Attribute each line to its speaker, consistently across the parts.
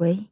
Speaker 1: 喂，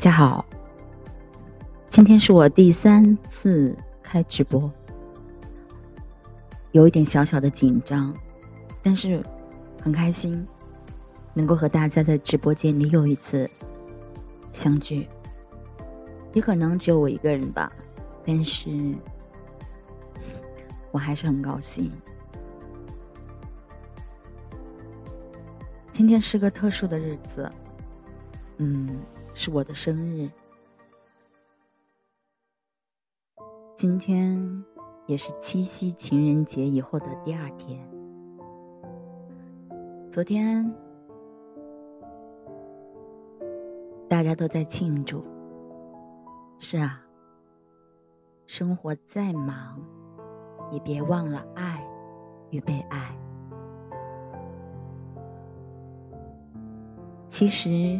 Speaker 1: 大家好。今天是我第三次开直播，有一点小小的紧张，但是很开心，能够和大家在直播间里又一次相聚。也可能只有我一个人吧，但是我还是很高兴。今天是个特殊的日子。嗯，是我的生日。今天也是七夕情人节以后的第二天。昨天大家都在庆祝。是啊，生活再忙，也别忘了爱与被爱。其实。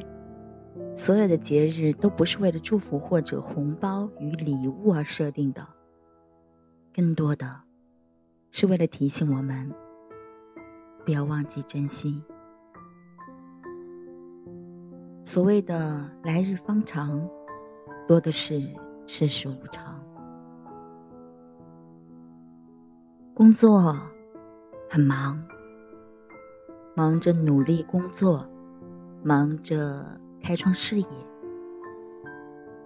Speaker 1: 所有的节日都不是为了祝福或者红包与礼物而设定的，更多的是为了提醒我们不要忘记珍惜。所谓的来日方长，多的是世事无常。工作很忙，忙着努力工作，忙着。开创事业，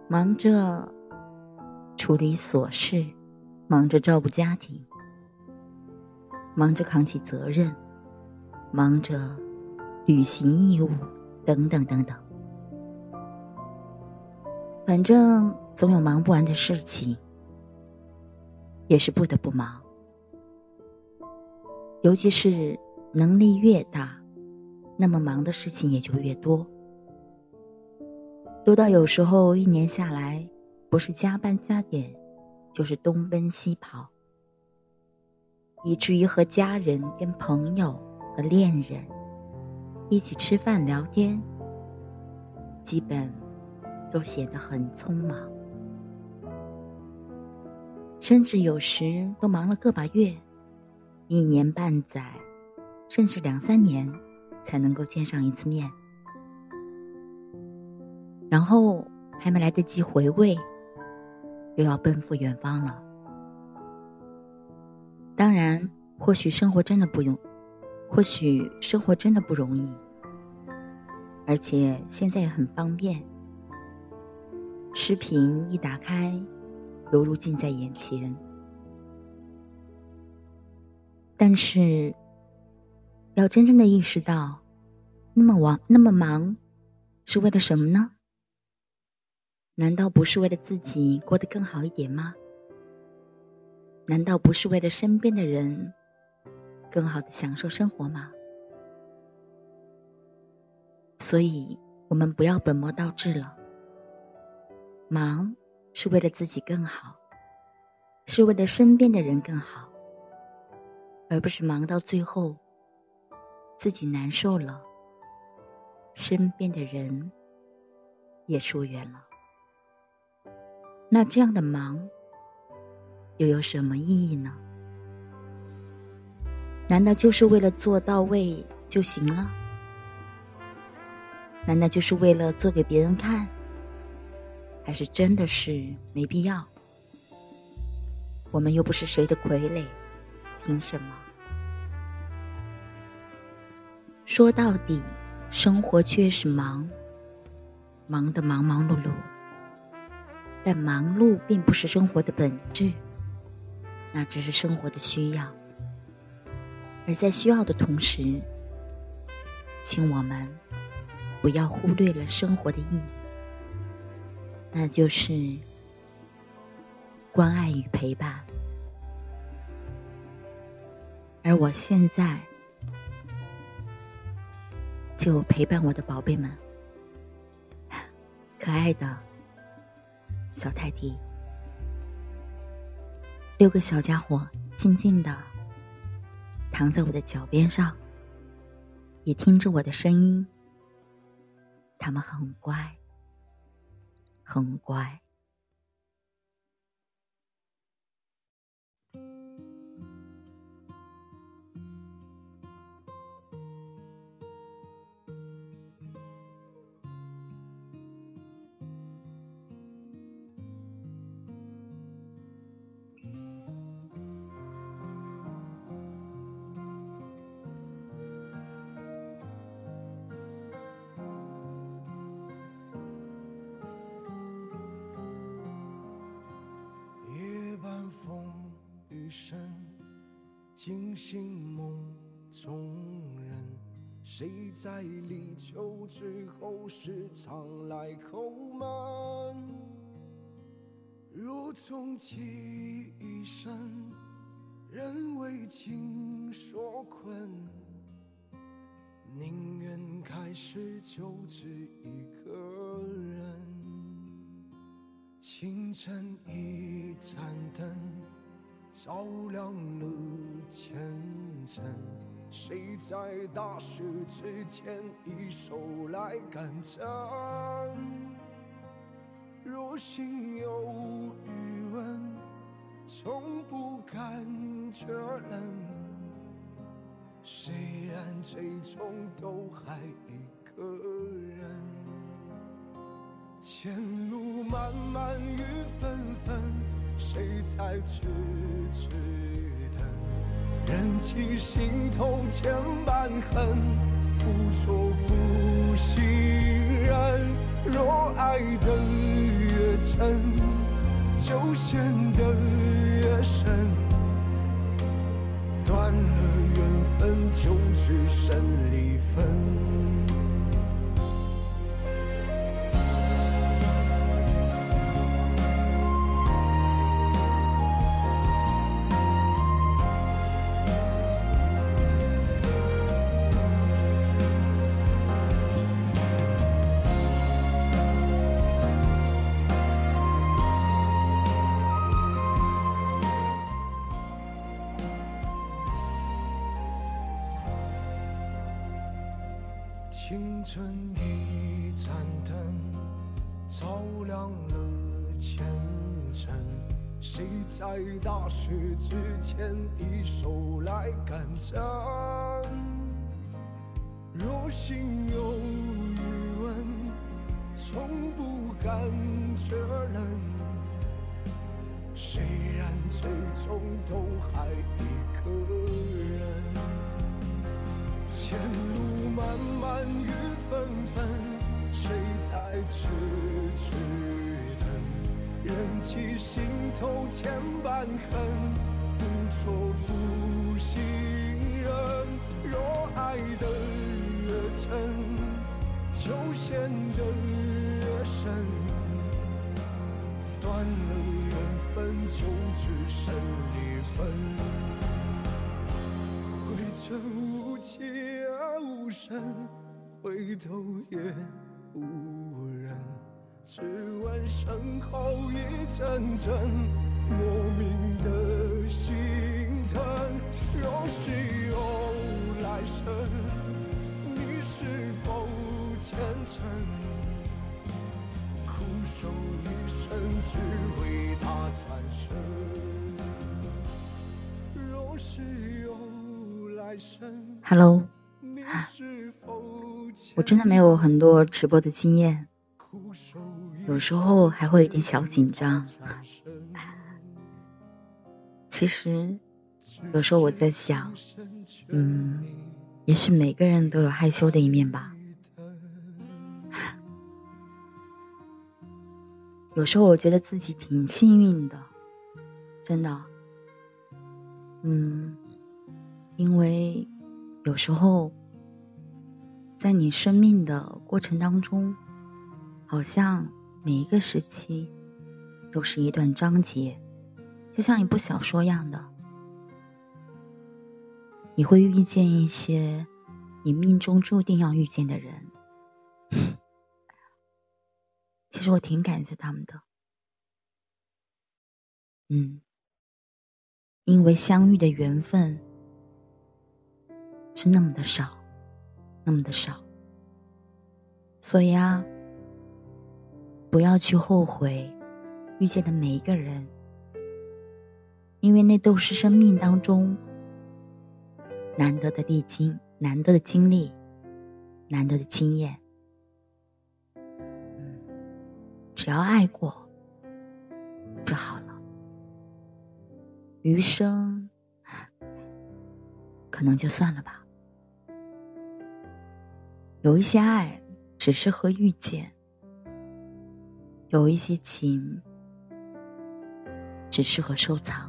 Speaker 1: 忙着处理琐事，忙着照顾家庭，忙着扛起责任，忙着履行义务，等等等等。反正总有忙不完的事情，也是不得不忙。尤其是能力越大，那么忙的事情也就越多。多到有时候一年下来，不是加班加点，就是东奔西跑，以至于和家人、跟朋友和恋人一起吃饭聊天，基本都显得很匆忙，甚至有时都忙了个把月、一年半载，甚至两三年才能够见上一次面，然后还没来得及回味。又要奔赴远方了。当然，或许生活真的不容，或许生活真的不容易，而且现在也很方便，视频一打开，犹如近在眼前。但是，要真正的意识到，那么忙，那么忙，是为了什么呢？难道不是为了自己过得更好一点吗？难道不是为了身边的人更好的享受生活吗？所以，我们不要本末倒置了。忙是为了自己更好，是为了身边的人更好，而不是忙到最后自己难受了，身边的人也疏远了。那这样的忙，又有什么意义呢？难道就是为了做到位就行了？难道就是为了做给别人看？还是真的是没必要？我们又不是谁的傀儡，凭什么？说到底，生活确实忙，忙得忙忙碌碌。但忙碌并不是生活的本质，那只是生活的需要。而在需要的同时，请我们不要忽略了生活的意义，那就是关爱与陪伴。而我现在就陪伴我的宝贝们，可爱的。小泰迪，六个小家伙静静的躺在我的脚边上，也听着我的声音。他们很乖，很乖。
Speaker 2: 惊醒梦中人，谁在立秋之后时常来叩门？若终其一生，仍为情所困，宁愿开始就只一个人。清晨一盏灯。照亮了前程，谁在大事之前一手来干成？若心有余温，从不感觉冷。虽然最终都还一个人，前路漫漫雨纷纷。谁在痴痴等？忍起心头千般恨，不做负心人。若爱得越真，就陷得越深。断了缘分，就只剩离分。牵一手来干征？若心有余温，从不敢确认。虽然最终都还一个人，前路漫漫雨纷纷，谁在痴痴等？忍起心头千般恨，不做负心人。若爱得越真，就陷得越深，断了缘分。就只剩离分，回程无期而无声，回头也无人，只闻身后一阵阵莫名的心疼。若是有来生，你是否虔诚苦守一生只为他转身。若是有来生
Speaker 1: ？Hello，我真的没有很多直播的经验，有时候还会有点小紧张。其实，有时候我在想，嗯，也许每个人都有害羞的一面吧。有时候我觉得自己挺幸运的，真的。嗯，因为有时候在你生命的过程当中，好像每一个时期都是一段章节，就像一部小说一样的。你会遇见一些你命中注定要遇见的人。其实我挺感谢他们的，嗯，因为相遇的缘分是那么的少，那么的少，所以啊，不要去后悔遇见的每一个人，因为那都是生命当中难得的历经、难得的经历、难得的经验。只要爱过就好了，余生可能就算了吧。有一些爱只适合遇见，有一些情只适合收藏。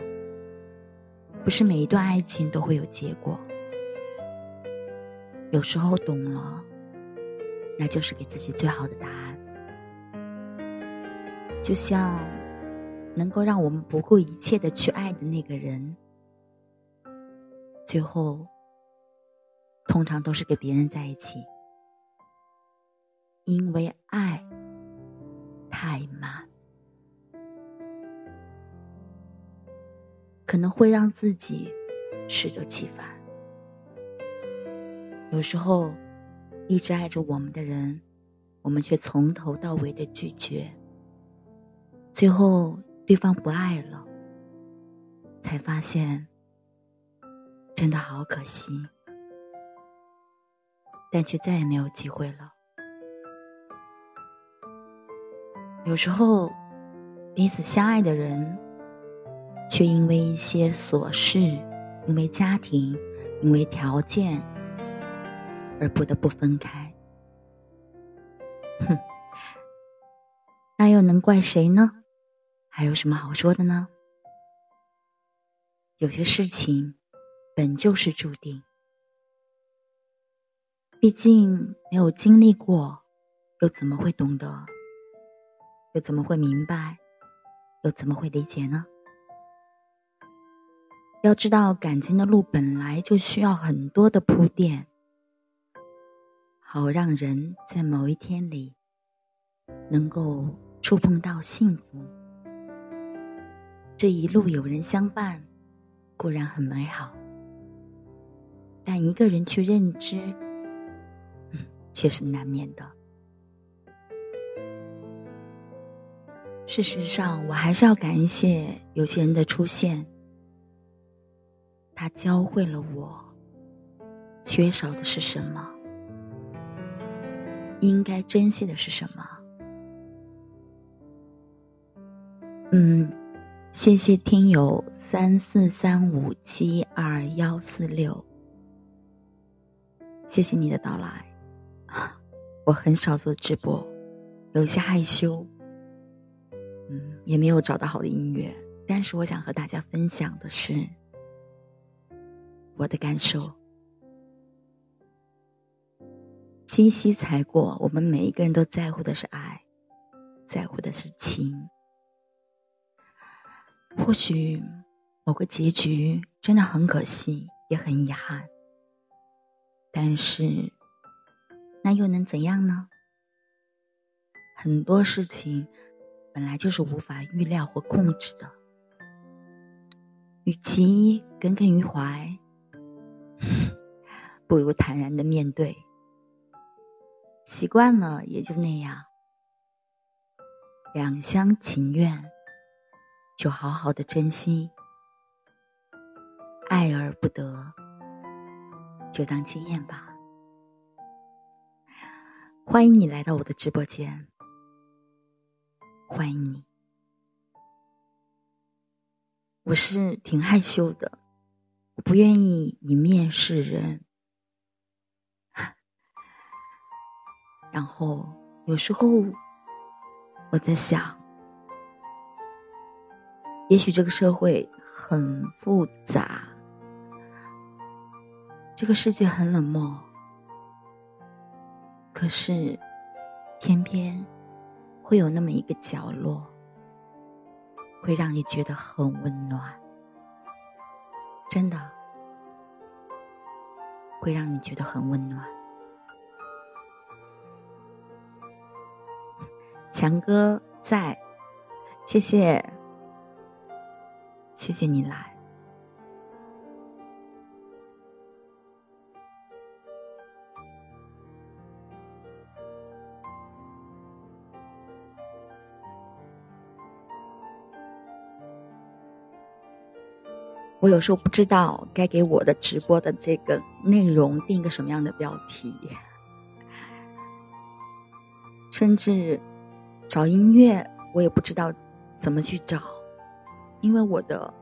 Speaker 1: 不是每一段爱情都会有结果，有时候懂了，那就是给自己最好的答案。就像能够让我们不顾一切的去爱的那个人，最后通常都是跟别人在一起，因为爱太慢，可能会让自己适得其反。有时候，一直爱着我们的人，我们却从头到尾的拒绝。最后，对方不爱了，才发现真的好可惜，但却再也没有机会了。有时候，彼此相爱的人，却因为一些琐事，因为家庭，因为条件，而不得不分开。哼，那又能怪谁呢？还有什么好说的呢？有些事情本就是注定，毕竟没有经历过，又怎么会懂得？又怎么会明白？又怎么会理解呢？要知道，感情的路本来就需要很多的铺垫，好让人在某一天里能够触碰到幸福。这一路有人相伴，固然很美好，但一个人去认知，却是难免的。事实上，我还是要感谢有些人的出现，他教会了我，缺少的是什么，应该珍惜的是什么。嗯，谢谢听友三四三五七二幺四六，谢谢你的到来。我很少做直播，有些害羞。嗯，也没有找到好的音乐，但是我想和大家分享的是我的感受。七夕才过，我们每一个人都在乎的是爱，在乎的是情。或许某个结局真的很可惜，也很遗憾，但是那又能怎样呢？很多事情。本来就是无法预料或控制的，与其耿耿于怀，不如坦然的面对。习惯了也就那样，两厢情愿，就好好的珍惜；爱而不得，就当经验吧。欢迎你来到我的直播间。欢迎你，我是挺害羞的，不愿意以面试人。然后有时候我在想，也许这个社会很复杂，这个世界很冷漠，可是偏偏。会有那么一个角落，会让你觉得很温暖，真的会让你觉得很温暖。强哥在，谢谢，谢谢你来。我有时候不知道该给我的直播的这个内容定个什么样的标题，甚至找音乐我也不知道怎么去找，因为我的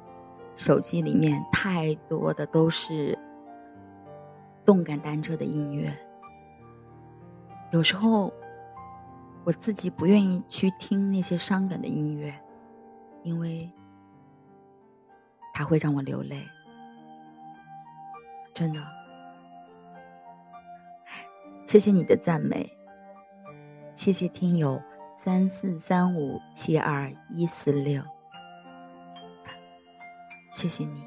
Speaker 1: 手机里面太多的都是动感单车的音乐，有时候我自己不愿意去听那些伤感的音乐，因为。它会让我流泪，真的。谢谢你的赞美，谢谢听友三四三五七二一四六，谢谢你。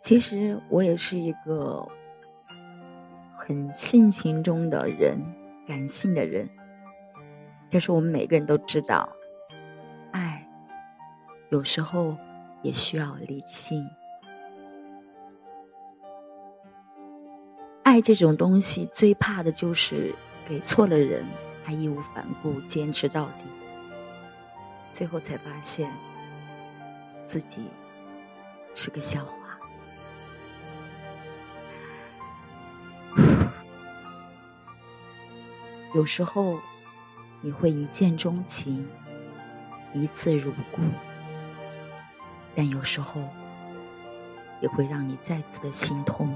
Speaker 1: 其实我也是一个很性情中的人，感性的人，这是我们每个人都知道。有时候也需要理性。爱这种东西，最怕的就是给错了人，还义无反顾坚持到底，最后才发现自己是个笑话。有时候你会一见钟情，一次如故。但有时候，也会让你再次的心痛。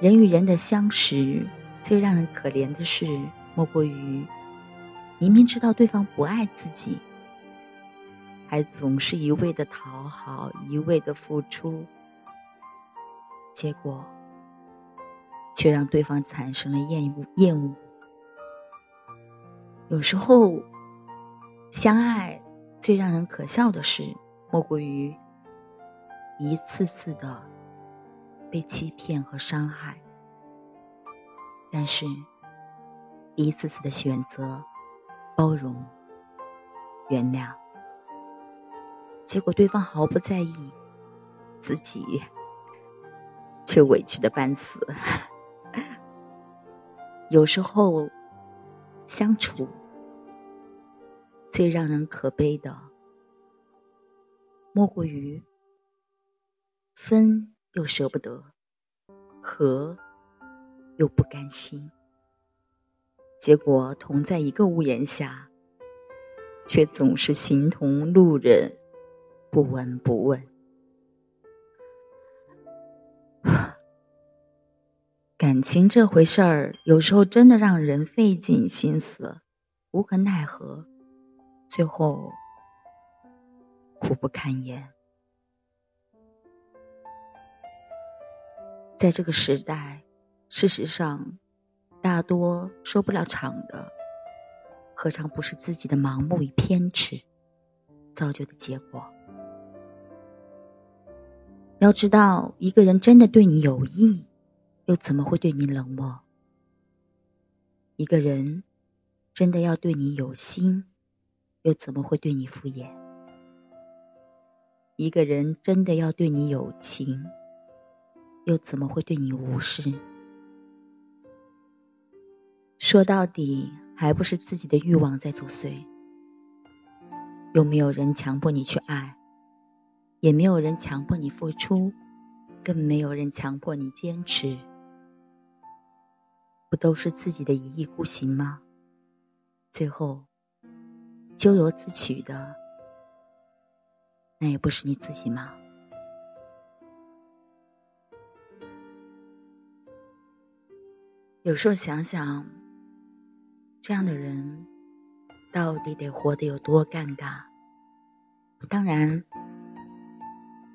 Speaker 1: 人与人的相识，最让人可怜的事，莫过于明明知道对方不爱自己，还总是一味的讨好，一味的付出，结果却让对方产生了厌恶。厌恶。有时候，相爱。最让人可笑的事，莫过于一次次的被欺骗和伤害，但是，一次次的选择包容、原谅，结果对方毫不在意，自己却委屈的半死。有时候，相处最让人可悲的，莫过于分又舍不得，合又不甘心，结果同在一个屋檐下，却总是形同路人，不闻不问。感情这回事儿，有时候真的让人费尽心思，无可奈何，最后苦不堪言。在这个时代，事实上，大多收不了场的，何尝不是自己的盲目与偏执造就的结果？要知道，一个人真的对你有意。又怎么会对你冷漠？一个人真的要对你有心，又怎么会对你敷衍？一个人真的要对你有情，又怎么会对你无视？说到底，还不是自己的欲望在作祟。又没有人强迫你去爱，也没有人强迫你付出，更没有人强迫你坚持。不都是自己的一意孤行吗？最后，咎由自取的，那也不是你自己吗？有时候想想，这样的人到底得活得有多尴尬？当然，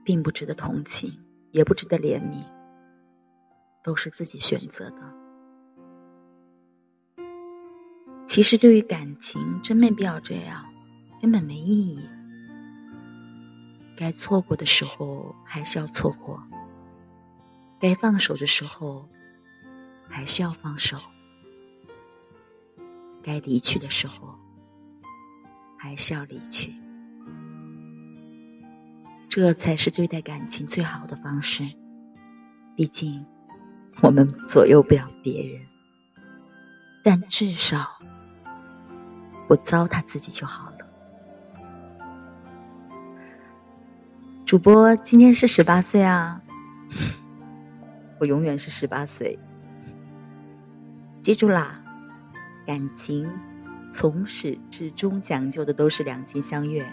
Speaker 1: 并不值得同情，也不值得怜悯，都是自己选择的。其实，对于感情，真没必要这样，根本没意义。该错过的时候还是要错过，该放手的时候还是要放手，该离去的时候还是要离去，这才是对待感情最好的方式。毕竟，我们左右不了别人，但至少。不糟蹋自己就好了。主播今天是十八岁啊，我永远是十八岁。记住啦，感情从始至终讲究的都是两情相悦，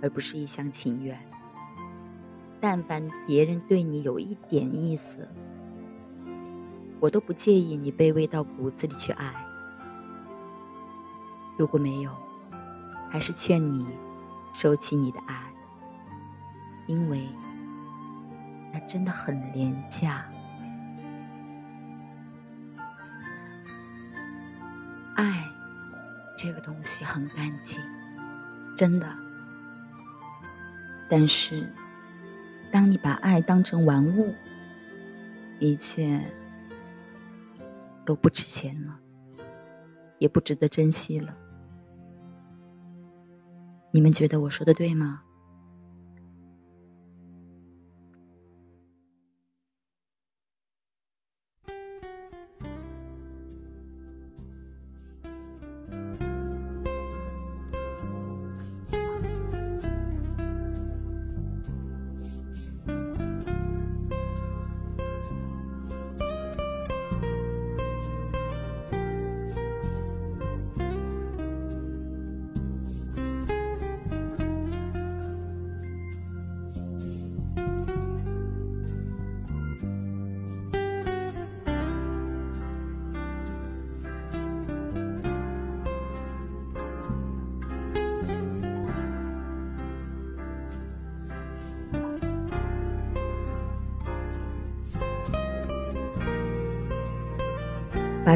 Speaker 1: 而不是一厢情愿。但凡别人对你有一点意思，我都不介意你卑微到骨子里去爱。如果没有，还是劝你收起你的爱，因为那真的很廉价。爱这个东西很干净，真的。但是，当你把爱当成玩物，一切都不值钱了，也不值得珍惜了。你们觉得我说的对吗？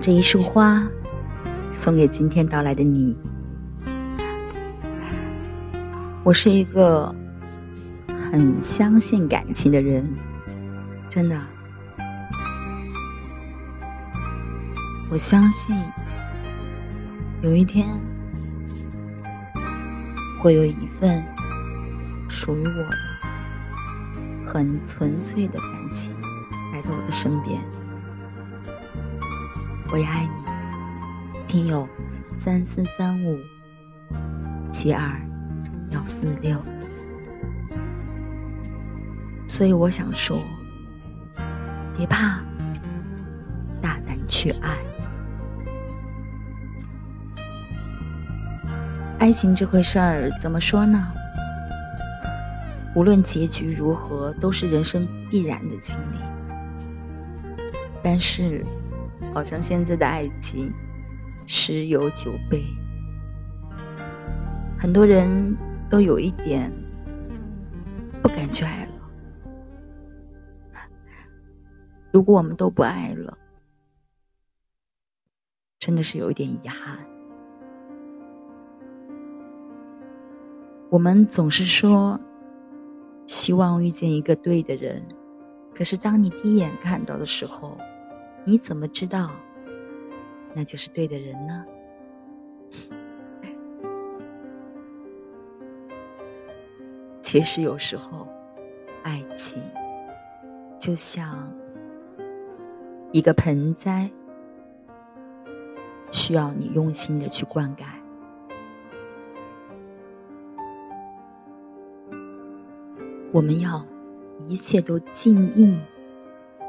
Speaker 1: 这一束花送给今天到来的你。我是一个很相信感情的人，真的。我相信有一天会有一份属于我的很纯粹的感情来到我的身边。我也爱你，听友三四三五七二幺四六。所以我想说，别怕，大胆去爱。爱情这回事儿怎么说呢？无论结局如何，都是人生必然的经历。但是，好像现在的爱情十有九悲，很多人都有一点不敢去爱了。如果我们都不爱了，真的是有一点遗憾。我们总是说，希望遇见一个对的人，可是当你第一眼看到的时候，你怎么知道那就是对的人呢？其实有时候，爱情就像一个盆栽，需要你用心的去灌溉。我们要一切都尽意，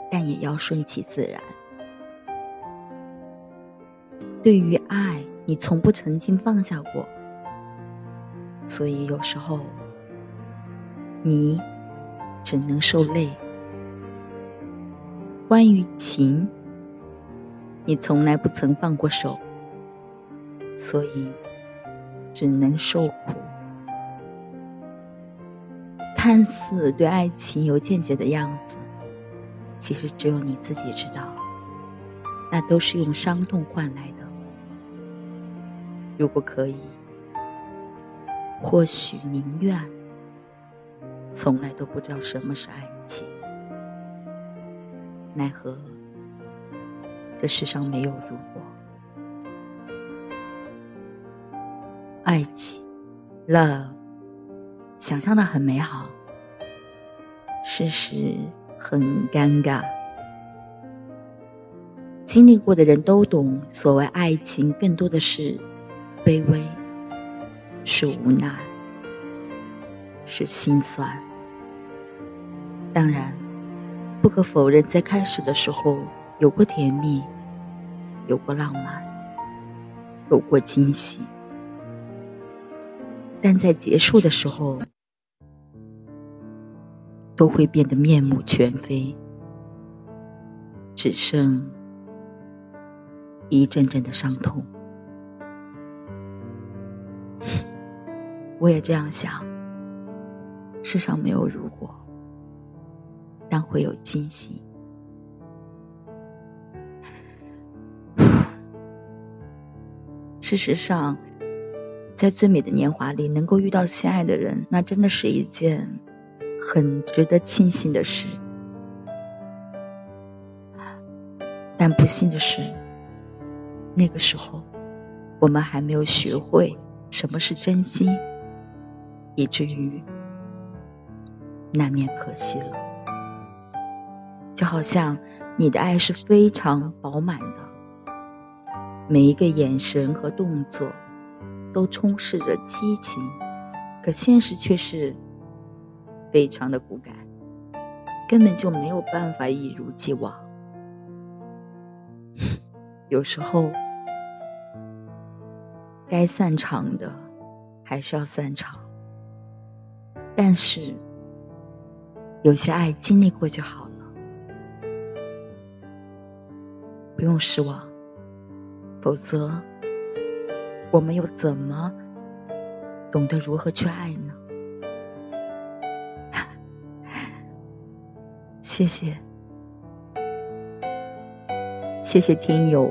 Speaker 1: 但也要顺其自然。对于爱，你从不曾经放下过，所以有时候你只能受累。关于情，你从来不曾放过手，所以只能受苦。看似对爱情有见解的样子，其实只有你自己知道，那都是用伤痛换来的。如果可以，或许宁愿从来都不知道什么是爱情。奈何这世上没有如果，爱情，love，想象的很美好。事实很尴尬，经历过的人都懂，所谓爱情，更多的是卑微，是无奈，是心酸。当然，不可否认，在开始的时候有过甜蜜，有过浪漫，有过惊喜，但在结束的时候。都会变得面目全非，只剩一阵阵的伤痛。我也这样想，世上没有如果，但会有惊喜。事实上，在最美的年华里，能够遇到心爱的人，那真的是一件。很值得庆幸的事，但不幸的是，那个时候我们还没有学会什么是真心，以至于难免可惜了。就好像你的爱是非常饱满的，每一个眼神和动作都充斥着激情，可现实却是。非常的骨感，根本就没有办法一如既往。有时候，该散场的还是要散场，但是有些爱经历过就好了，不用失望。否则，我们又怎么懂得如何去爱呢？谢谢，谢谢听友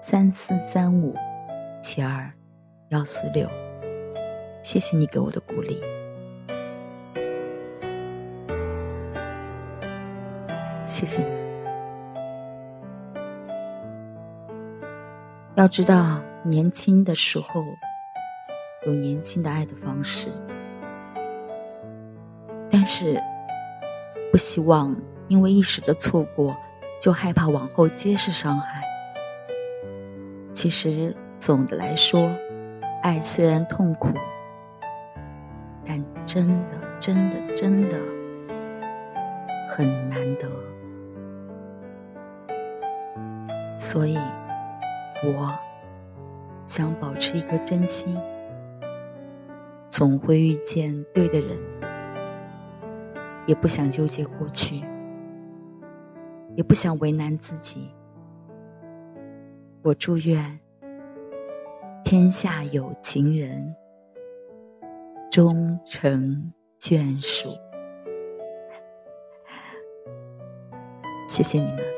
Speaker 1: 三四三五七二幺四六，谢谢你给我的鼓励，谢谢你。要知道，年轻的时候有年轻的爱的方式，但是。不希望因为一时的错过，就害怕往后皆是伤害。其实，总的来说，爱虽然痛苦，但真的、真的、真的很难得。所以，我想保持一颗真心，总会遇见对的人，也不想纠结过去，也不想为难自己。我祝愿天下有情人终成眷属。谢谢你们。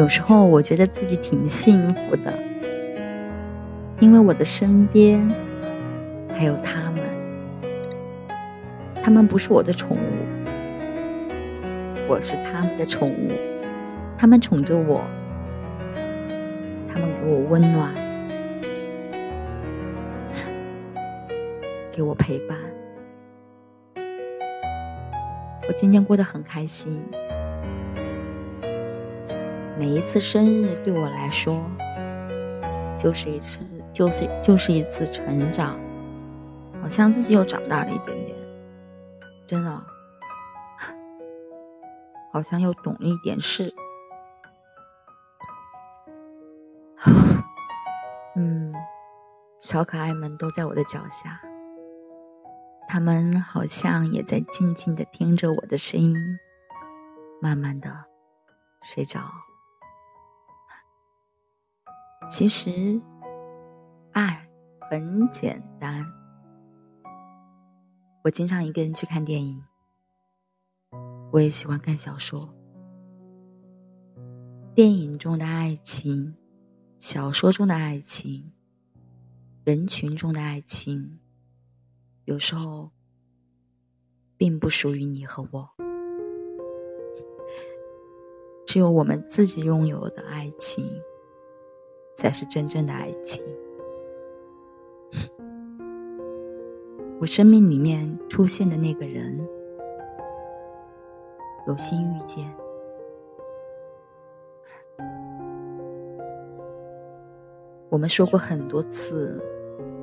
Speaker 1: 有时候我觉得自己挺幸福的，因为我的身边还有他们。他们不是我的宠物，我是他们的宠物。他们宠着我，他们给我温暖，给我陪伴。我今天过得很开心。每一次生日对我来说，就是一次，就是就是一次成长，好像自己又长大了一点点，真的，好像又懂了一点事。嗯，小可爱们都在我的脚下，他们好像也在静静的听着我的声音，慢慢的睡着。其实，爱很简单。我经常一个人去看电影，我也喜欢看小说。电影中的爱情，小说中的爱情，人群中的爱情，有时候并不属于你和我。只有我们自己拥有的爱情。才是真正的爱情。我生命里面出现的那个人，有幸遇见。我们说过很多次，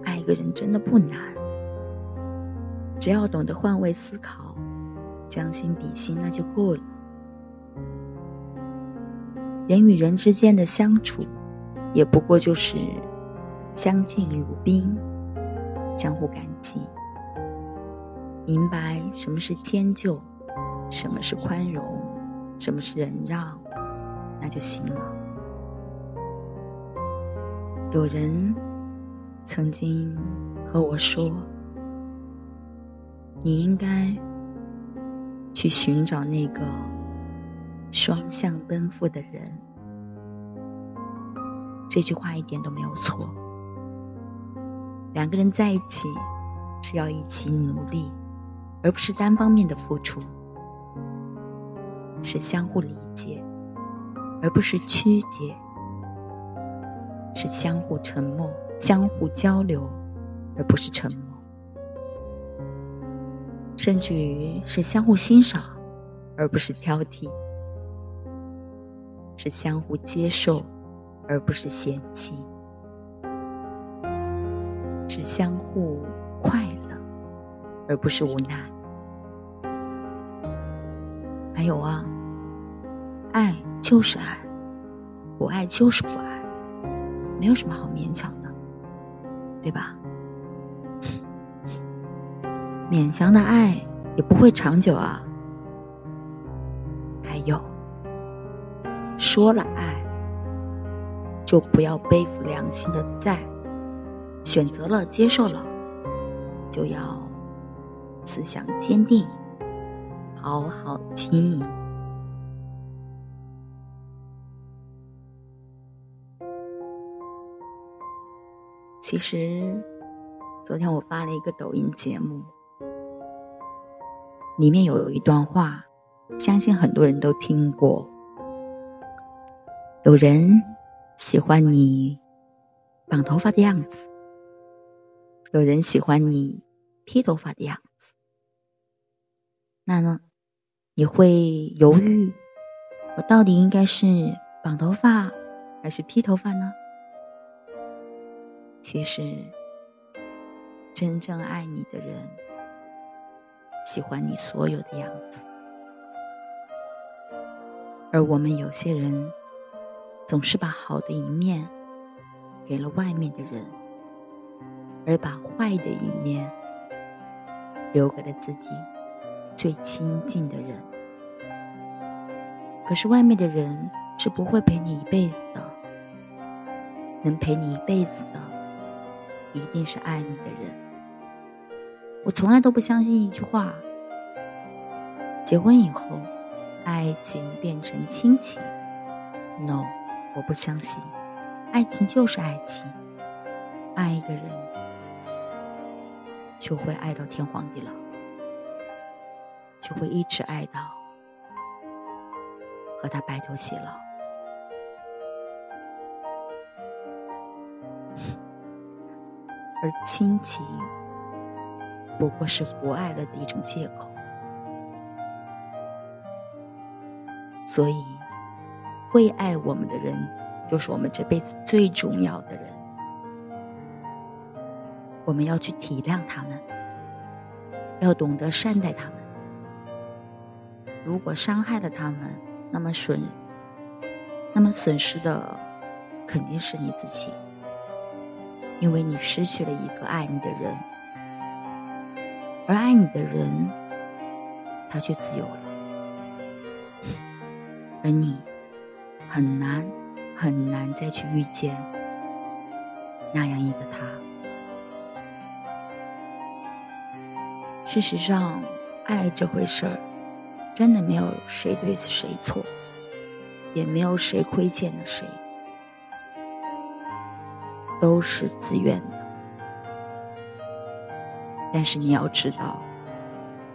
Speaker 1: 爱一个人真的不难，只要懂得换位思考，将心比心，那就够了。人与人之间的相处。也不过就是相敬如宾，相互感激，明白什么是迁就，什么是宽容，什么是忍让，那就行了。有人曾经和我说：“你应该去寻找那个双向奔赴的人。”这句话一点都没有错。两个人在一起是要一起努力，而不是单方面的付出；是相互理解，而不是曲解；是相互沉默、相互交流，而不是沉默；甚至于是相互欣赏，而不是挑剔；是相互接受。而不是嫌弃，是相互快乐，而不是无奈。还有啊，爱就是爱，不爱就是不爱，没有什么好勉强的，对吧？勉强的爱也不会长久啊。还有，说了爱。就不要背负良心的债。选择了，接受了，就要思想坚定，好好经营。其实，昨天我发了一个抖音节目，里面有一段话，相信很多人都听过。有人喜欢你绑头发的样子，有人喜欢你披头发的样子，那呢，你会犹豫，我到底应该是绑头发还是披头发呢？其实，真正爱你的人，喜欢你所有的样子，而我们有些人，总是把好的一面给了外面的人，而把坏的一面留给了自己最亲近的人。可是外面的人是不会陪你一辈子的，能陪你一辈子的。一定是爱你的人。我从来都不相信一句话：结婚以后，爱情变成亲情。No，我不相信。爱情就是爱情，爱一个人就会爱到天荒地老，就会一直爱到和他白头偕老。而亲情不过是不爱了的一种借口，所以会爱我们的人，就是我们这辈子最重要的人。我们要去体谅他们，要懂得善待他们。如果伤害了他们，那么损，那么损失的肯定是你自己。因为你失去了一个爱你的人，而爱你的人，他却自由了，而你很难很难再去遇见那样一个他。事实上，爱这回事儿，真的没有谁对谁错，也没有谁亏欠了谁。都是自愿的，但是你要知道，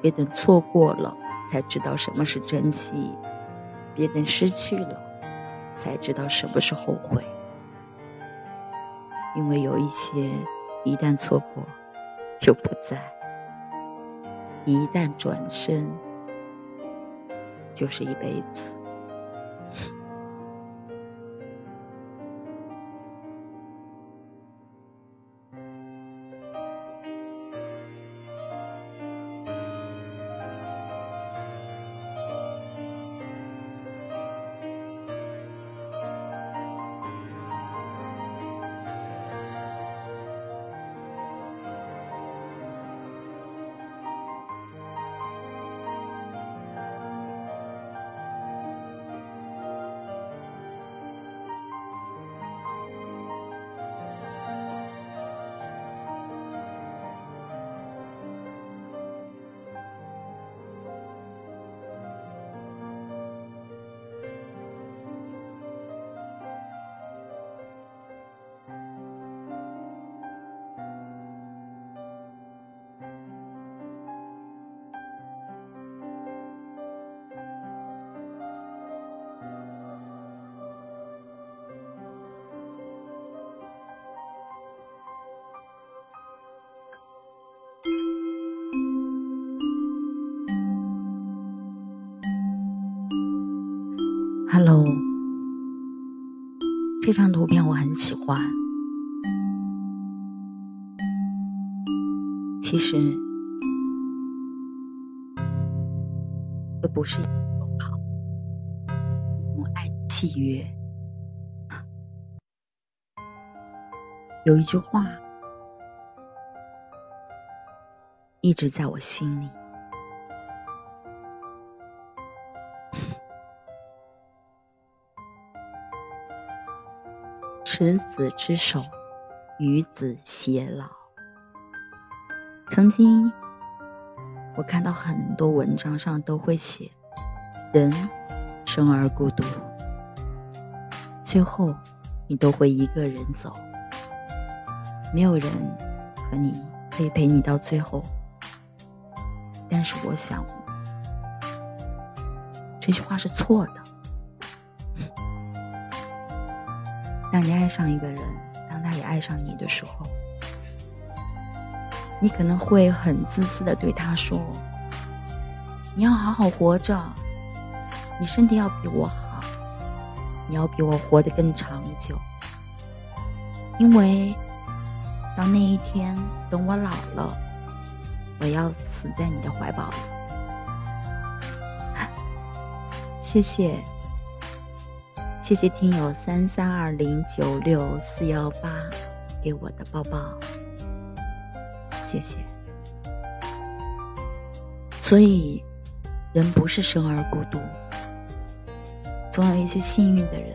Speaker 1: 别等错过了才知道什么是珍惜，别等失去了才知道什么是后悔。因为有一些一旦错过就不在，一旦转身就是一辈子。很喜欢。其实，这不是一种考，一种爱契约。有一句话一直在我心里。执子之手，与子偕老。曾经，我看到很多文章上都会写，人生而孤独，最后你都会一个人走，没有人和你可以陪你到最后。但是我想，这句话是错的。你爱上一个人，当他也爱上你的时候，你可能会很自私的对他说：“你要好好活着，你身体要比我好，你要比我活得更长久，因为当那一天等我老了，我要死在你的怀抱里。” 谢谢。谢谢听友三三二零九六四幺八给我的抱抱，谢谢。所以，人不是生而孤独，总有一些幸运的人，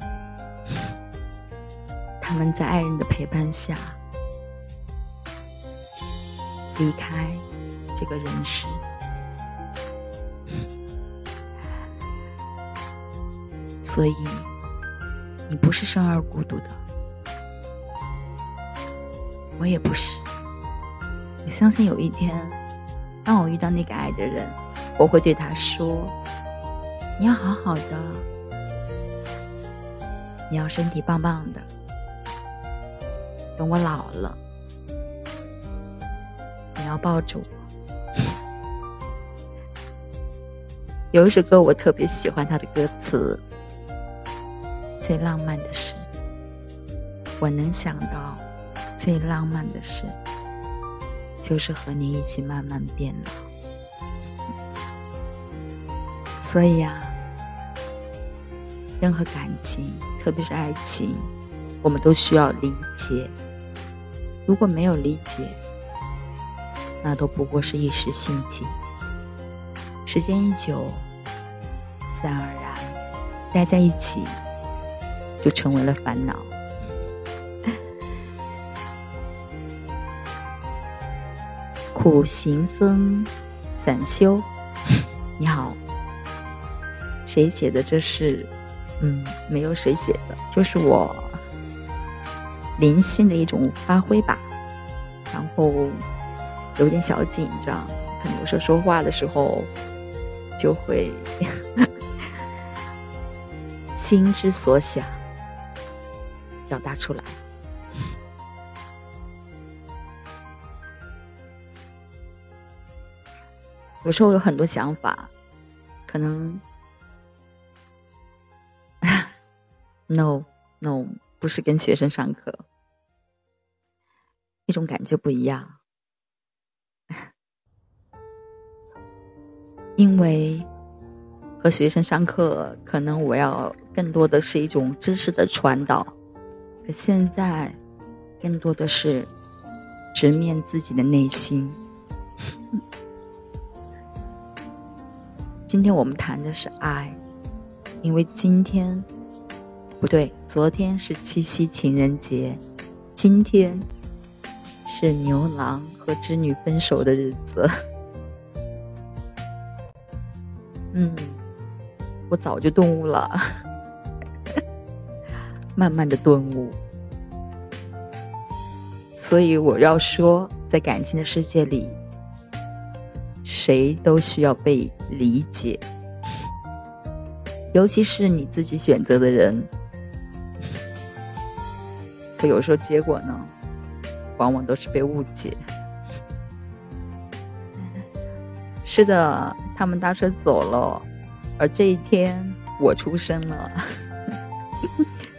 Speaker 1: 他们在爱人的陪伴下离开这个人世。所以，你不是生而孤独的，我也不是。我相信有一天，当我遇到那个爱的人，我会对他说：“你要好好的，你要身体棒棒的。等我老了，你要抱着我。”有一首歌我特别喜欢，它的歌词。最浪漫的事，我能想到最浪漫的事，就是和你一起慢慢变老。所以呀，任何感情，特别是爱情，我们都需要理解。如果没有理解，那都不过是一时兴起。时间一久，自然而然，待在一起。就成为了烦恼。苦行僧散修，你好，谁写的？这是，嗯，没有谁写的，就是我灵性的一种发挥吧。然后有点小紧张，可能有时候说话的时候就会 心之所想。表达出来。有时候有很多想法，可能，no no，不是跟学生上课，那种感觉不一样。因为和学生上课，可能我要更多的是一种知识的传导。可现在，更多的是直面自己的内心。今天我们谈的是爱，因为今天不对，昨天是七夕情人节，今天是牛郎和织女分手的日子。嗯，我早就顿悟了。慢慢的顿悟，所以我要说，在感情的世界里，谁都需要被理解，尤其是你自己选择的人。可有时候结果呢，往往都是被误解。是的，他们搭车走了，而这一天我出生了。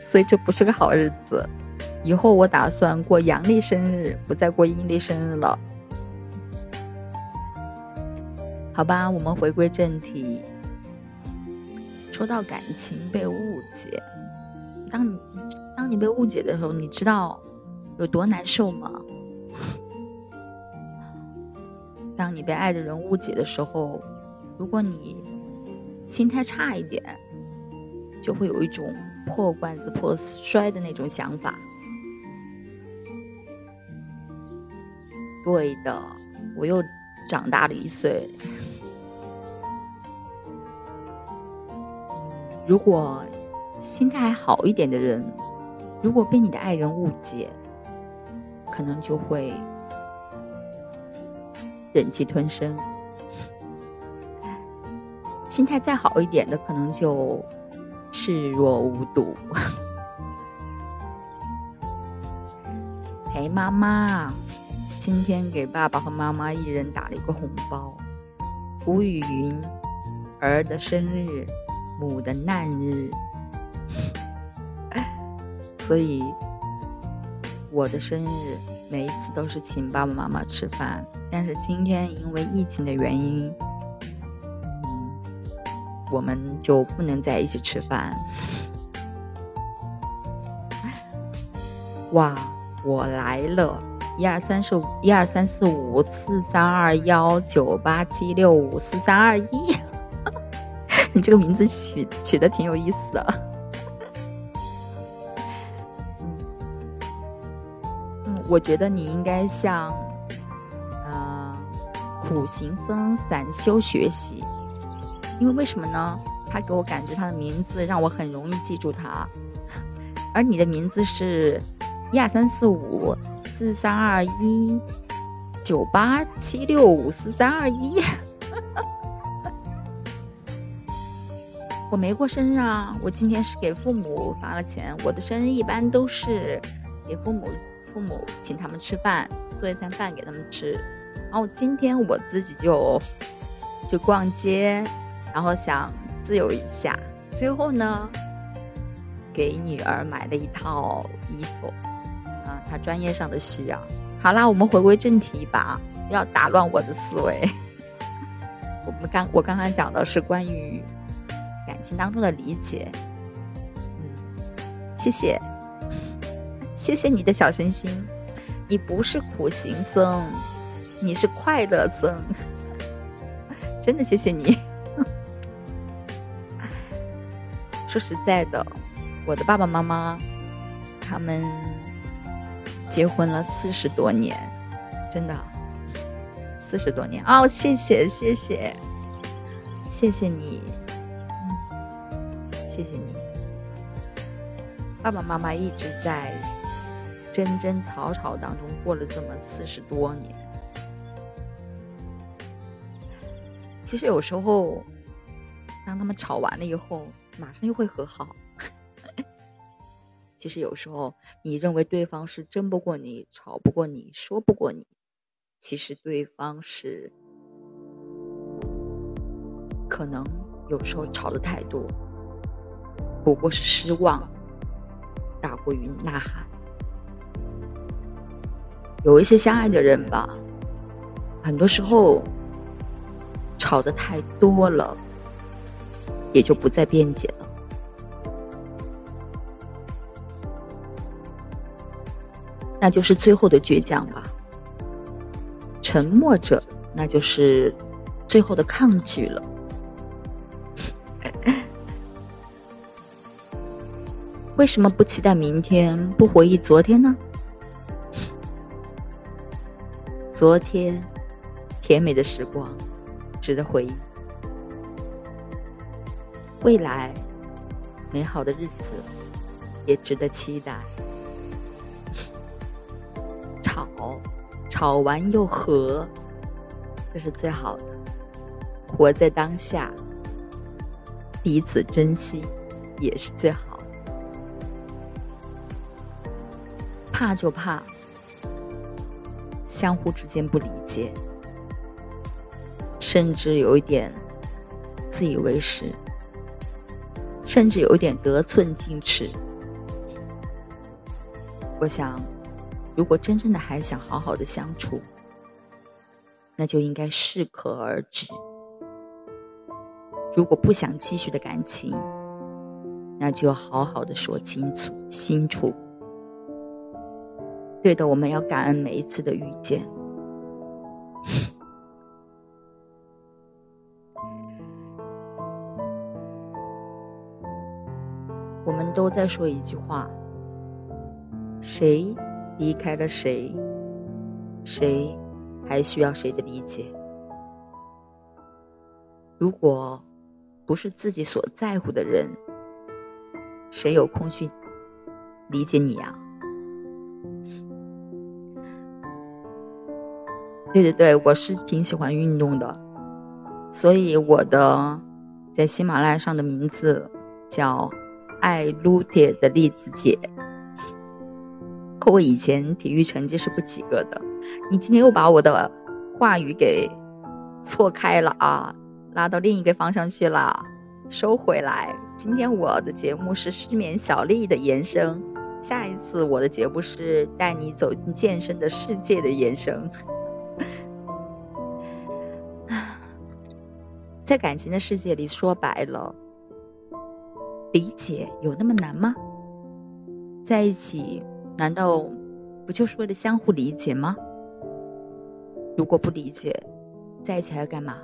Speaker 1: 所以这不是个好日子，以后我打算过阳历生日，不再过阴历生日了。好吧，我们回归正题。说到感情被误解，当你当你被误解的时候，你知道有多难受吗？当你被爱的人误解的时候，如果你心态差一点，就会有一种破罐子破摔的那种想法。对的，我又长大了一岁。如果心态好一点的人，如果被你的爱人误解，可能就会忍气吞声；心态再好一点的，可能就视若无睹。陪妈妈，今天给爸爸和妈妈一人打了一个红包。古语云：“儿的生日，母的难日。”所以，我的生日每一次都是请爸爸妈妈吃饭，但是今天因为疫情的原因，我们就不能在一起吃饭。哇，我来了！一二三四五，一二三四五，四三二幺九八七六五四三二一，你这个名字取取的挺有意思的。嗯我觉得你应该向，呃，苦行僧散修学习，因为为什么呢？他给我感觉他的名字让我很容易记住他，而你的名字是一二三四五四三二一九八七六五四三二一，我没过生日啊，我今天是给父母发了钱，我的生日一般都是给父母。父母请他们吃饭，做一餐饭给他们吃。然后今天我自己就就逛街，然后想自由一下。最后呢，给女儿买了一套衣服，啊，她专业上的需要。好啦，我们回归正题吧，不要打乱我的思维。我们刚我刚刚讲的是关于感情当中的理解。嗯，谢谢。谢谢你的小心心，你不是苦行僧，你是快乐僧，真的谢谢你。说实在的，我的爸爸妈妈他们结婚了四十多年，真的四十多年哦，谢谢谢谢谢谢你，谢谢你，爸爸妈妈一直在。争争吵吵当中过了这么四十多年，其实有时候，当他们吵完了以后，马上又会和好。其实有时候，你认为对方是争不过你、吵不过你、说不过你，其实对方是可能有时候吵的太多，不过是失望大过于呐喊。有一些相爱的人吧，很多时候吵的太多了，也就不再辩解了。那就是最后的倔强吧。沉默着，那就是最后的抗拒了。为什么不期待明天，不回忆昨天呢？昨天，甜美的时光，值得回忆；未来，美好的日子，也值得期待。吵，吵完又和，这是最好的。活在当下，彼此珍惜，也是最好。怕就怕。相互之间不理解，甚至有一点自以为是，甚至有点得寸进尺。我想，如果真正的还想好好的相处，那就应该适可而止。如果不想继续的感情，那就好好的说清楚、清楚。对的，我们要感恩每一次的遇见。都在说一句话：谁离开了谁，谁还需要谁的理解？如果不是自己所在乎的人，谁有空去理解你呀？对对对，我是挺喜欢运动的，所以我的在喜马拉雅上的名字叫“爱撸铁的栗子姐”。可我以前体育成绩是不及格的，你今天又把我的话语给错开了啊，拉到另一个方向去了，收回来。今天我的节目是失眠小丽的延伸，下一次我的节目是带你走进健身的世界的延伸。在感情的世界里，说白了，理解有那么难吗？在一起，难道不就是为了相互理解吗？如果不理解，在一起还要干嘛？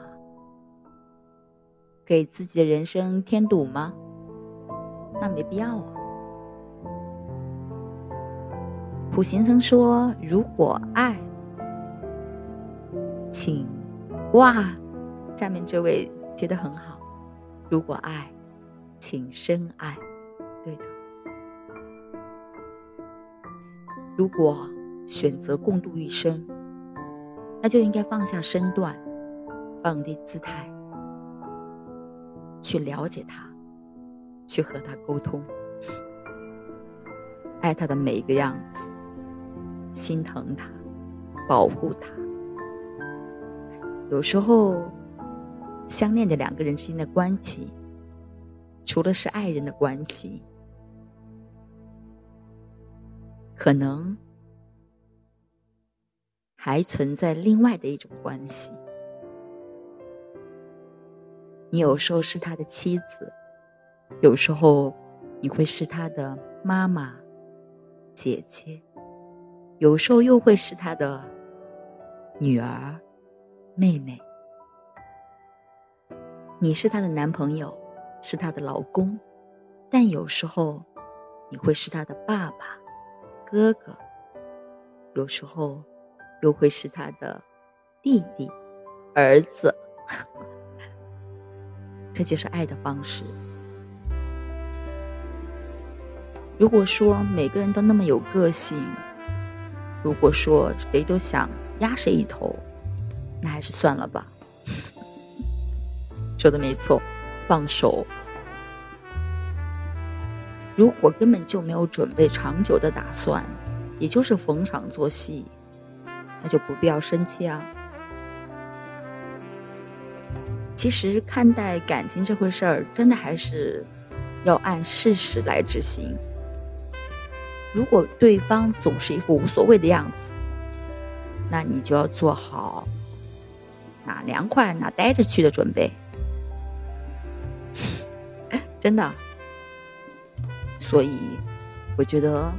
Speaker 1: 给自己的人生添堵吗？那没必要啊。普贤曾说：“如果爱，请哇。”下面这位接的很好，如果爱，请深爱，对的。如果选择共度一生，那就应该放下身段，放低姿态，去了解他，去和他沟通，爱他的每一个样子，心疼他，保护他。有时候。相恋的两个人之间的关系，除了是爱人的关系，可能还存在另外的一种关系。你有时候是他的妻子，有时候你会是他的妈妈、姐姐，有时候又会是他的女儿、妹妹。你是他的男朋友，是她的老公，但有时候你会是她的爸爸、哥哥，有时候又会是她的弟弟、儿子。这就是爱的方式。如果说每个人都那么有个性，如果说谁都想压谁一头，那还是算了吧。说的没错，放手。如果根本就没有准备长久的打算，也就是逢场作戏，那就不必要生气啊。其实看待感情这回事儿，真的还是要按事实来执行。如果对方总是一副无所谓的样子，那你就要做好哪凉快哪待着去的准备。真的，所以我觉得，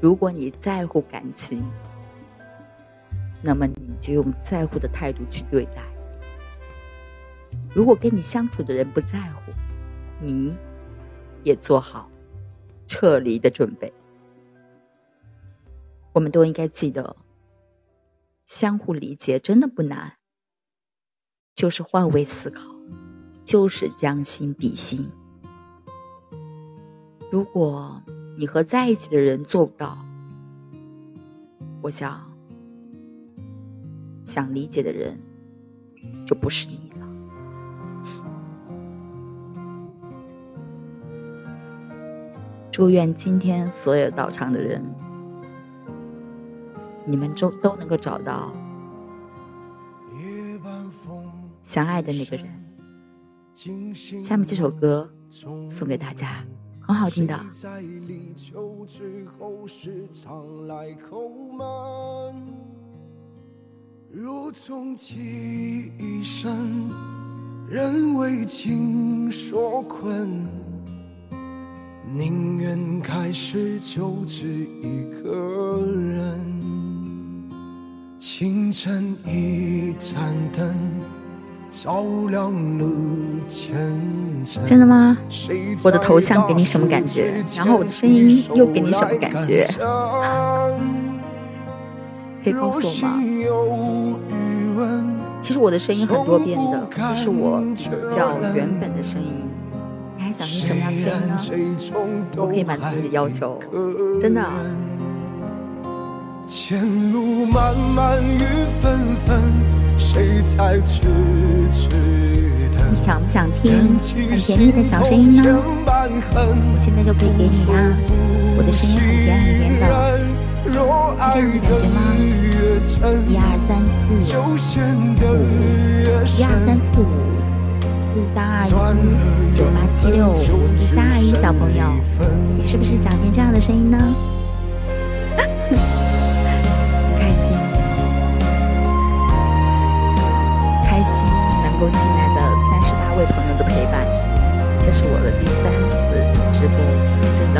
Speaker 1: 如果你在乎感情，那么你就用在乎的态度去对待；如果跟你相处的人不在乎，你也做好撤离的准备。我们都应该记得，相互理解真的不难，就是换位思考。就是将心比心。如果你和在一起的人做不到，我想，想理解的人就不是你了。祝愿今天所有到场的人，你们都都能够找到相爱的那个人。下面这首歌送给大家，很好听的。若终其一生，仍为情所困，宁愿开始就只一个人。清晨一盏灯。
Speaker 2: 照亮了前程。
Speaker 1: 真的吗？我的头像给你什么感觉？然后我的声音又给你什么感觉？可以告诉我吗？其实我的声音很多变的，这是我比较原本的声音。你还想听什么样的声音呢？我可以满足你的要求，真的。前路漫漫雨纷纷，谁在痴痴等？你想不想听很甜蜜的小声音呢？我现在就可以给你啊！我的声音很甜很甜的，是这样的感觉吗？一二三四五，一二三四五，四三二一，九八七六五，四三二一，小朋友，你是不是想听这样的声音呢？我的第三次直播，真的，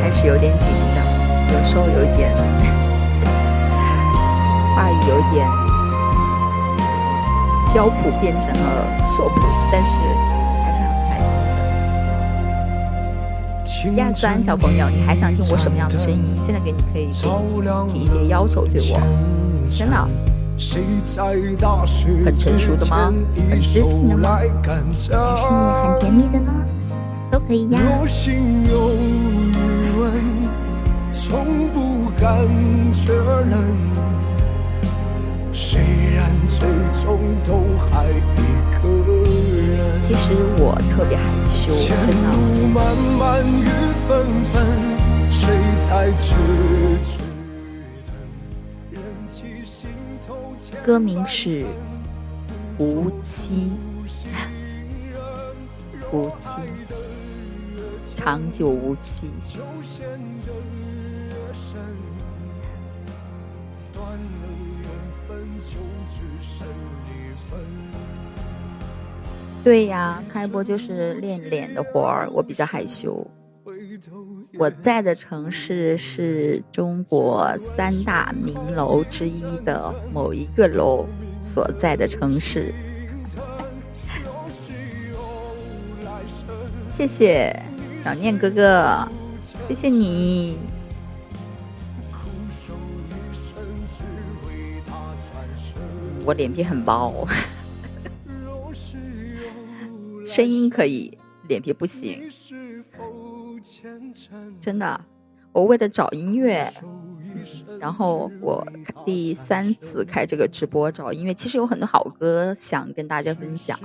Speaker 1: 开始有点紧张，有时候有点。话语有点标普变成了错普，但是还是很开心的。亚三小朋友，你还想听我什么样的声音？现在给你可以给你提一些要求对我，真的，很成熟的吗？很知性的吗？还是很甜蜜的呢？都可以呀。虽然最终都还一个人。其实我特别害羞，真的。歌名是《无期》，无期，长久无期。对呀，开播就是练脸的活儿，我比较害羞。我在的城市是中国三大名楼之一的某一个楼所在的城市。谢谢小念哥哥，谢谢你。我脸皮很薄。声音可以，脸皮不行。真的，我为了找音乐，然后我第三次开这个直播找音乐。其实有很多好歌想跟大家分享，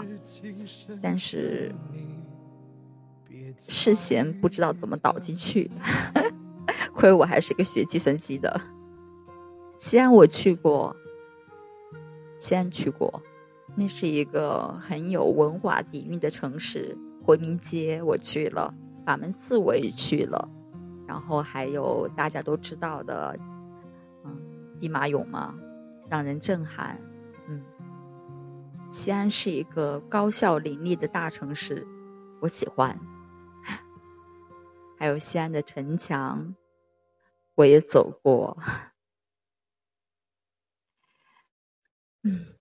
Speaker 1: 但是事先不知道怎么导进去。亏我还是一个学计算机的。西安我去过，西安去过。那是一个很有文化底蕴的城市，回民街我去了，法门寺我也去了，然后还有大家都知道的，嗯，兵马俑嘛，让人震撼。嗯，西安是一个高校林立的大城市，我喜欢。还有西安的城墙，我也走过。嗯。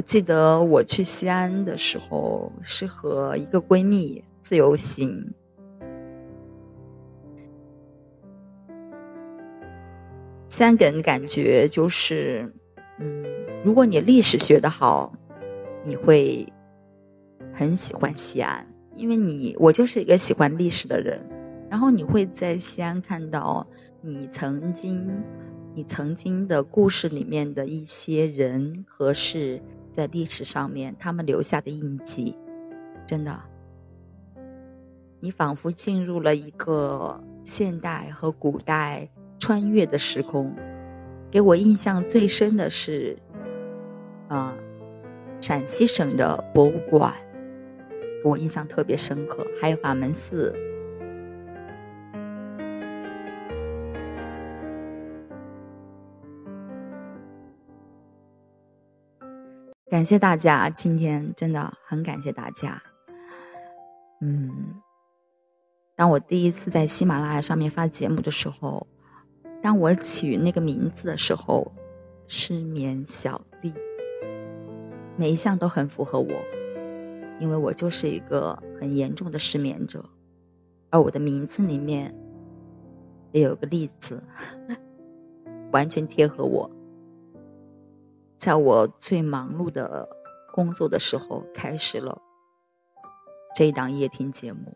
Speaker 1: 我记得我去西安的时候是和一个闺蜜自由行。西安给人感觉就是，嗯，如果你历史学的好，你会很喜欢西安，因为你我就是一个喜欢历史的人。然后你会在西安看到你曾经、你曾经的故事里面的一些人和事。在历史上面，他们留下的印记，真的，你仿佛进入了一个现代和古代穿越的时空。给我印象最深的是，啊，陕西省的博物馆，我印象特别深刻，还有法门寺。感谢大家，今天真的很感谢大家。嗯，当我第一次在喜马拉雅上面发节目的时候，当我起那个名字的时候，失眠小丽，每一项都很符合我，因为我就是一个很严重的失眠者，而我的名字里面也有个“例子，完全贴合我。在我最忙碌的工作的时候，开始了这一档夜听节目。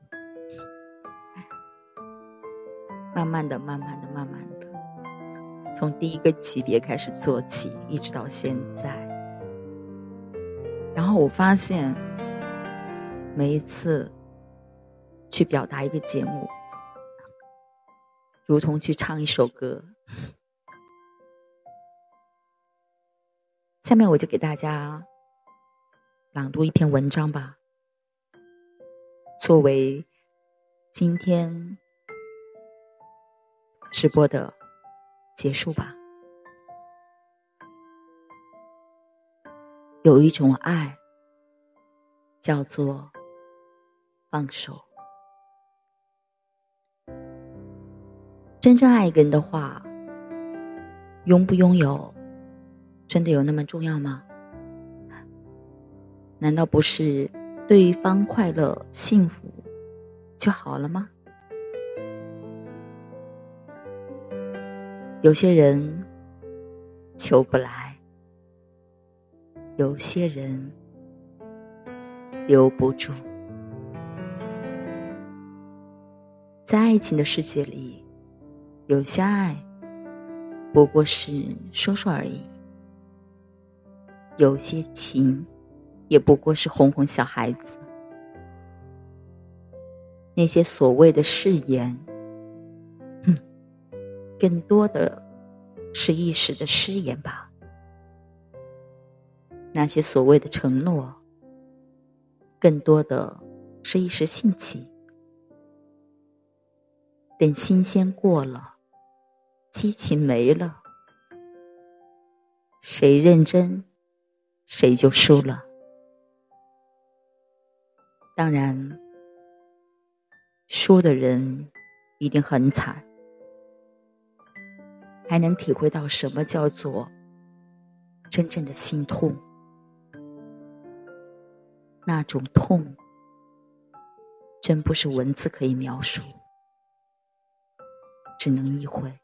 Speaker 1: 慢慢的，慢慢的，慢慢的，从第一个级别开始做起，一直到现在。然后我发现，每一次去表达一个节目，如同去唱一首歌。下面我就给大家朗读一篇文章吧，作为今天。直播的结束吧。有一种爱，叫做放手。真正爱一个人的话，拥不拥有，真的有那么重要吗？难道不是对方快乐幸福就好了吗？有些人求不来，有些人留不住。在爱情的世界里，有些爱不过是说说而已，有些情也不过是哄哄小孩子。那些所谓的誓言。哼更多的是一时的誓言吧。那些所谓的承诺，更多的是一时兴起。等新鲜过了，激情没了，谁认真，谁就输了。当然，输的人一定很惨。还能体会到什么叫做真正的心痛？那种痛，真不是文字可以描述，只能意会，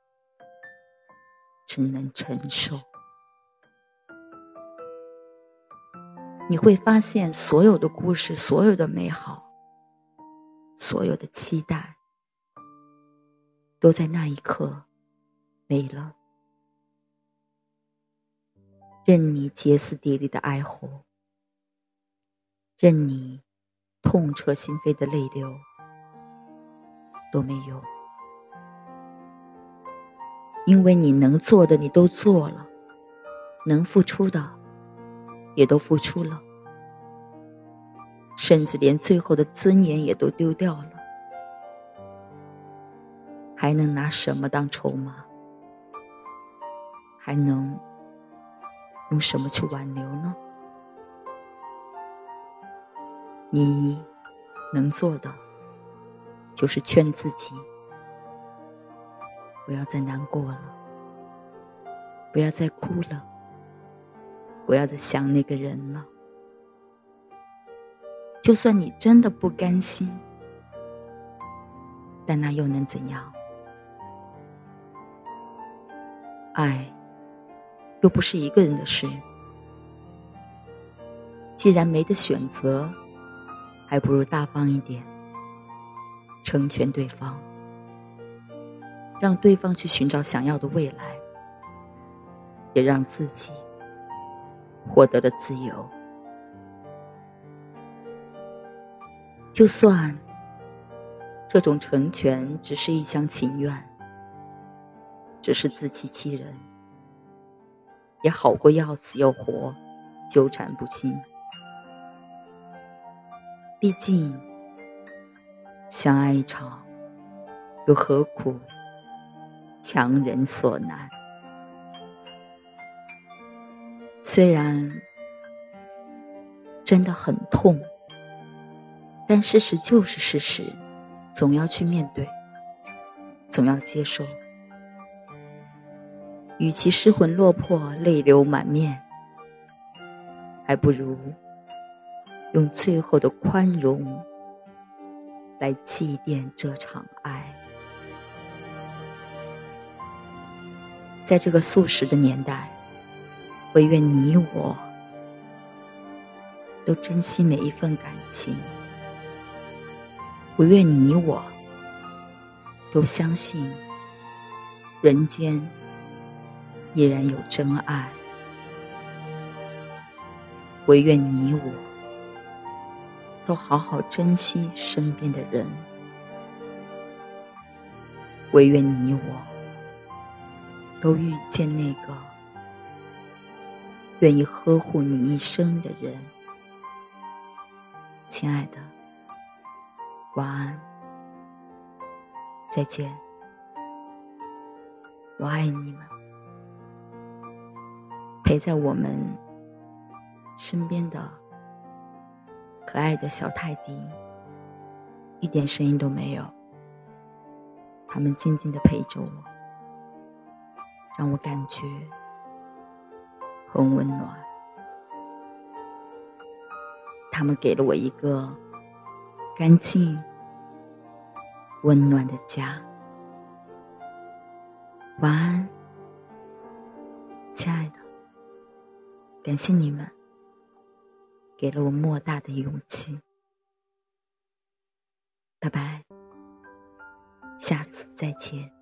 Speaker 1: 只能承受。你会发现，所有的故事，所有的美好，所有的期待，都在那一刻。没了，任你歇斯底里的哀嚎，任你痛彻心扉的泪流，都没有，因为你能做的你都做了，能付出的也都付出了，甚至连最后的尊严也都丢掉了，还能拿什么当筹码？还能用什么去挽留呢？你能做的就是劝自己不要再难过了，不要再哭了，不要再想那个人了。就算你真的不甘心，但那又能怎样？爱。又不是一个人的事。既然没得选择，还不如大方一点，成全对方，让对方去寻找想要的未来，也让自己获得了自由。就算这种成全只是一厢情愿，只是自欺欺人。也好过要死要活，纠缠不清。毕竟，相爱一场，又何苦强人所难？虽然真的很痛，但事实就是事实，总要去面对，总要接受。与其失魂落魄、泪流满面，还不如用最后的宽容来祭奠这场爱。在这个素食的年代，唯愿你我都珍惜每一份感情，唯愿你我都相信人间。依然有真爱，唯愿你我都好好珍惜身边的人，唯愿你我都遇见那个愿意呵护你一生的人。亲爱的，晚安，再见，我爱你们。陪在我们身边的可爱的小泰迪，一点声音都没有。他们静静的陪着我，让我感觉很温暖。他们给了我一个干净、温暖的家。晚安，亲爱的。感谢你们，给了我莫大的勇气。拜拜，下次再见。